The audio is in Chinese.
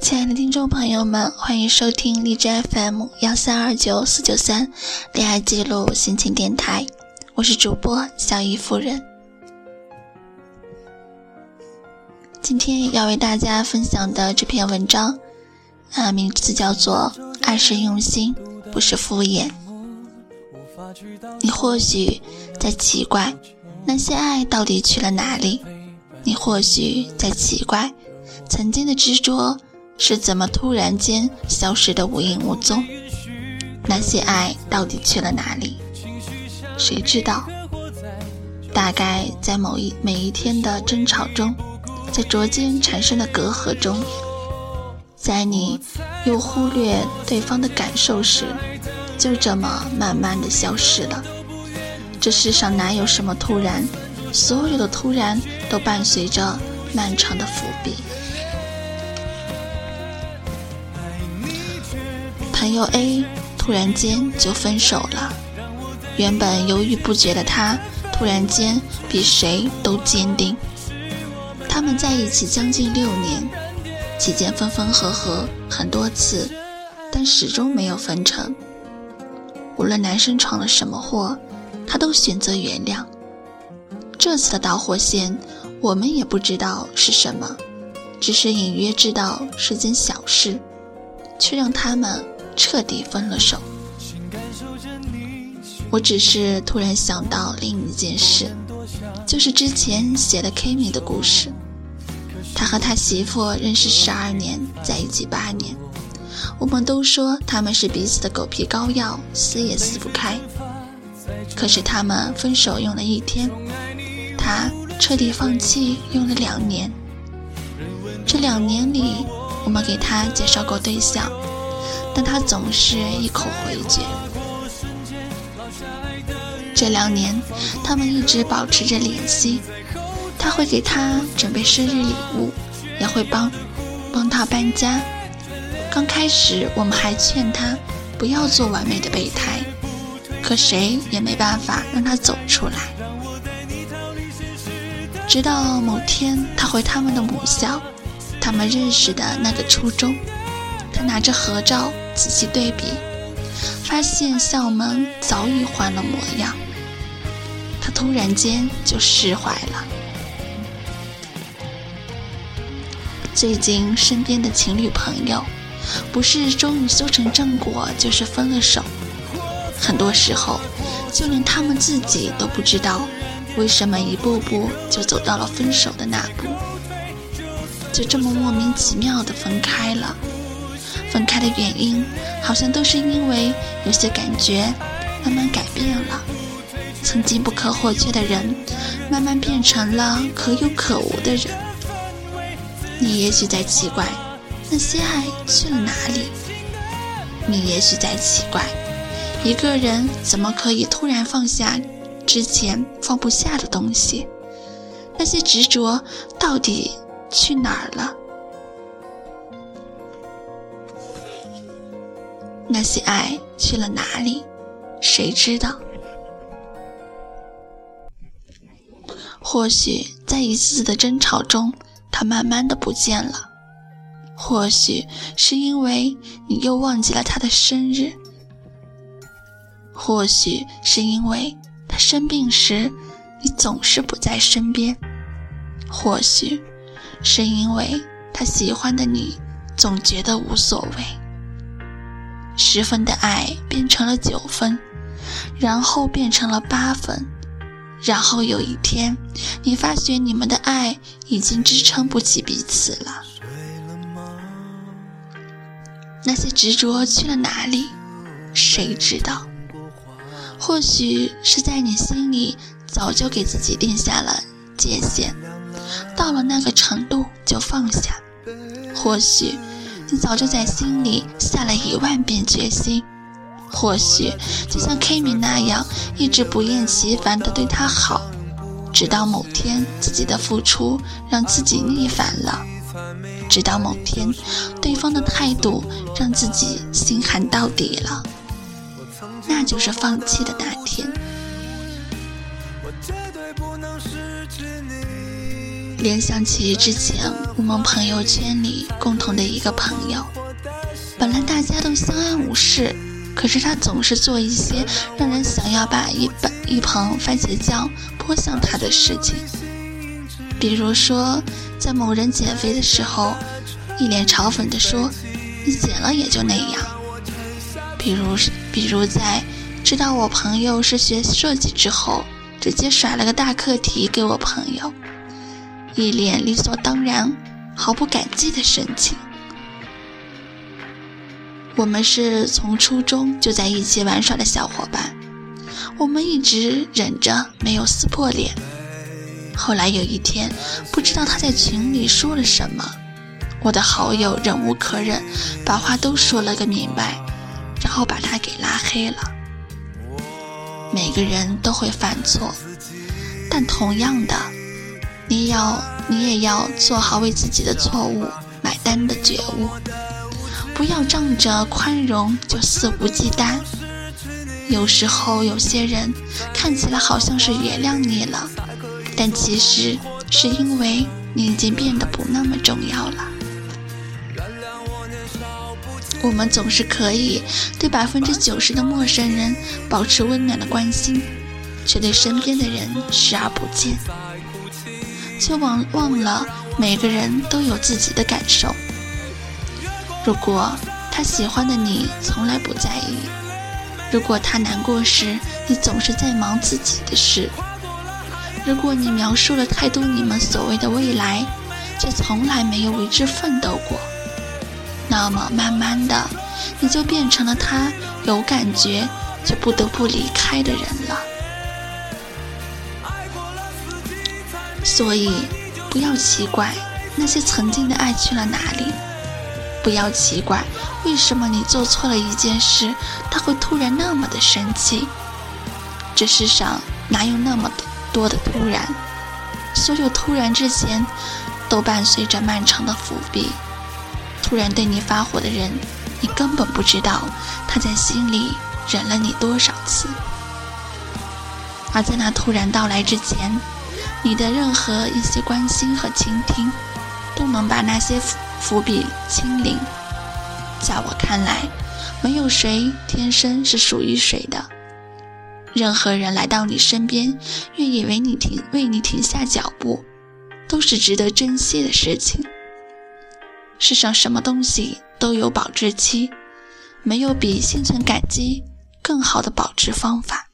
亲爱的听众朋友们，欢迎收听荔枝 FM 幺三二九四九三恋爱记录心情电台，我是主播小姨夫人。今天要为大家分享的这篇文章，啊，名字叫做《爱是用心，不是敷衍》。你或许在奇怪，那些爱到底去了哪里？你或许在奇怪，曾经的执着。是怎么突然间消失的无影无踪？那些爱到底去了哪里？谁知道？大概在某一每一天的争吵中，在逐渐产生的隔阂中，在你又忽略对方的感受时，就这么慢慢的消失了。这世上哪有什么突然？所有的突然都伴随着漫长的伏笔。朋友 A 突然间就分手了，原本犹豫不决的他，突然间比谁都坚定。他们在一起将近六年，期间分分合合很多次，但始终没有分成。无论男生闯了什么祸，他都选择原谅。这次的导火线，我们也不知道是什么，只是隐约知道是件小事，却让他们。彻底分了手。我只是突然想到另一件事，就是之前写的 Kimi 的故事。他和他媳妇认识十二年，在一起八年。我们都说他们是彼此的狗皮膏药，撕也撕不开。可是他们分手用了一天，他彻底放弃用了两年。这两年里，我们给他介绍过对象。但他总是一口回绝。这两年，他们一直保持着联系。他会给他准备生日礼物，也会帮帮他搬家。刚开始，我们还劝他不要做完美的备胎，可谁也没办法让他走出来。直到某天，他回他们的母校，他们认识的那个初中。他拿着合照仔细对比，发现校门早已换了模样。他突然间就释怀了。最近身边的情侣朋友，不是终于修成正果，就是分了手。很多时候，就连他们自己都不知道，为什么一步步就走到了分手的那步，就这么莫名其妙的分开了。分开的原因，好像都是因为有些感觉慢慢改变了。曾经不可或缺的人，慢慢变成了可有可无的人。你也许在奇怪，那些爱去了哪里？你也许在奇怪，一个人怎么可以突然放下之前放不下的东西？那些执着到底去哪儿了？那些爱去了哪里？谁知道？或许在一次次的争吵中，他慢慢的不见了；或许是因为你又忘记了他的生日；或许是因为他生病时，你总是不在身边；或许是因为他喜欢的你，总觉得无所谓。十分的爱变成了九分，然后变成了八分，然后有一天，你发觉你们的爱已经支撑不起彼此了。那些执着去了哪里？谁知道？或许是在你心里早就给自己定下了界限，到了那个程度就放下。或许。你早就在心里下了一万遍决心，或许就像 Kimi 那样，一直不厌其烦地对他好，直到某天自己的付出让自己腻烦了，直到某天对方的态度让自己心寒到底了，那就是放弃的那天。联想起之前我们朋友圈里共同的一个朋友，本来大家都相安无事，可是他总是做一些让人想要把一盆一盆番茄酱泼向他的事情。比如说，在某人减肥的时候，一脸嘲讽地说：“你减了也就那样。”比如，比如在知道我朋友是学设计之后，直接甩了个大课题给我朋友。一脸理所当然、毫不感激的神情。我们是从初中就在一起玩耍的小伙伴，我们一直忍着没有撕破脸。后来有一天，不知道他在群里说了什么，我的好友忍无可忍，把话都说了个明白，然后把他给拉黑了。每个人都会犯错，但同样的。你要，你也要做好为自己的错误买单的觉悟，不要仗着宽容就肆无忌惮。有时候有些人看起来好像是原谅你了，但其实是因为你已经变得不那么重要了。我们总是可以对百分之九十的陌生人保持温暖的关心，却对身边的人视而不见。却忘忘了，每个人都有自己的感受。如果他喜欢的你从来不在意，如果他难过时你总是在忙自己的事，如果你描述了太多你们所谓的未来，却从来没有为之奋斗过，那么慢慢的，你就变成了他有感觉却不得不离开的人了。所以，不要奇怪那些曾经的爱去了哪里，不要奇怪为什么你做错了一件事，他会突然那么的生气。这世上哪有那么多的突然？所有突然之前，都伴随着漫长的伏笔。突然对你发火的人，你根本不知道他在心里忍了你多少次。而在那突然到来之前，你的任何一些关心和倾听，都能把那些伏笔清零。在我看来，没有谁天生是属于谁的。任何人来到你身边，愿意为你停为你停下脚步，都是值得珍惜的事情。世上什么东西都有保质期，没有比心存感激更好的保质方法。